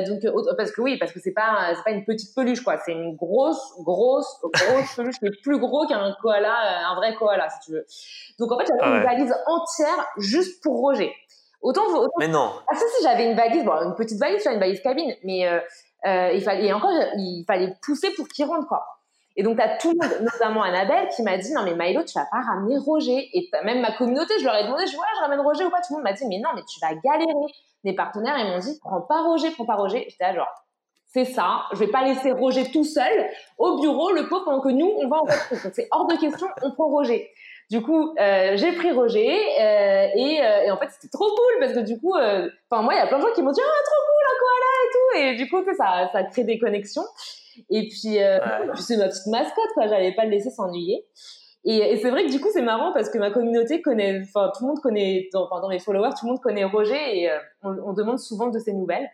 donc parce que oui, parce que c'est pas, c'est pas une petite peluche quoi, c'est une grosse, grosse, grosse peluche est plus gros qu'un koala, un vrai koala si tu veux. Donc en fait, j'avais ah une valise entière juste pour Roger. Autant, autant... Mais non. Ah ça, si j'avais une valise, bon, une petite valise, une valise cabine, mais il fallait, et encore, il fallait pousser pour qu'il rentre quoi. Et donc, tu as tout le monde, notamment Annabelle, qui m'a dit, non, mais Milo, tu vas pas ramener Roger. Et même ma communauté, je leur ai demandé, je ouais, je ramène Roger ou pas. Tout le monde m'a dit, mais non, mais tu vas galérer. Mes partenaires, ils m'ont dit, prends pas Roger, prends pas Roger. J'étais là, genre, c'est ça. Je vais pas laisser Roger tout seul au bureau, le pauvre, pendant que nous, on va en fait. Donc, c'est hors de question, on prend Roger. Du coup, euh, j'ai pris Roger euh, et, euh, et, en fait, c'était trop cool parce que du coup, euh, enfin moi, il y a plein de gens qui m'ont dit ah trop cool un koala et tout et du coup, ça, ça crée des connexions. Et puis, euh, c'est ma petite mascotte, quoi. J'allais pas le laisser s'ennuyer. Et, c'est vrai que du coup, c'est marrant parce que ma communauté connaît, enfin, tout le monde connaît, dans, dans mes followers, tout le monde connaît Roger et euh, on, demande souvent de ses nouvelles.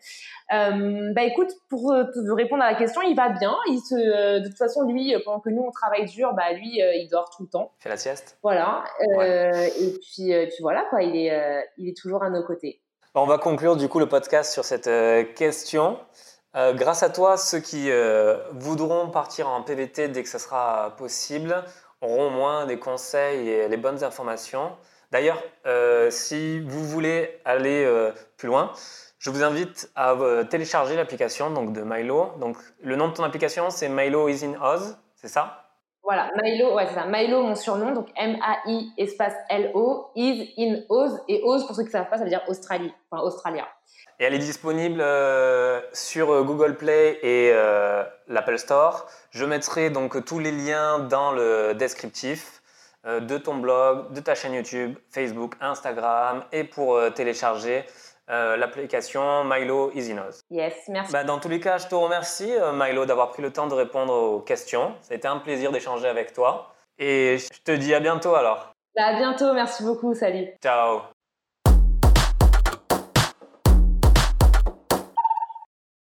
Euh, bah écoute, pour te répondre à la question, il va bien. Il se, euh, de toute façon, lui, pendant que nous on travaille dur, bah lui, il dort tout le temps. Fait la sieste. Voilà. Et puis, puis voilà, quoi. Il est, il est toujours à nos côtés. On va conclure du coup le podcast sur cette question. Euh, grâce à toi, ceux qui euh, voudront partir en PVT dès que ce sera possible auront au moins des conseils et les bonnes informations. D'ailleurs, euh, si vous voulez aller plus loin, je vous invite à télécharger l'application donc de Milo. Donc, le nom de ton application, c'est Milo is in Oz, c'est ça? Voilà, Milo, ouais, c'est ça. Milo, mon surnom, donc M-A-I espace L-O, is in Oz. Et Oz, pour ceux qui ne savent pas, ça veut dire Australie, enfin Australia. Et elle est disponible euh, sur euh, Google Play et euh, l'Apple Store. Je mettrai donc tous les liens dans le descriptif de ton blog, de ta chaîne YouTube, Facebook, Instagram et pour télécharger l'application Milo EasyNose. Yes, merci. Bah, dans tous les cas, je te remercie Milo d'avoir pris le temps de répondre aux questions. C'était un plaisir d'échanger avec toi. Et je te dis à bientôt alors. Bah, à bientôt, merci beaucoup, salut. Ciao.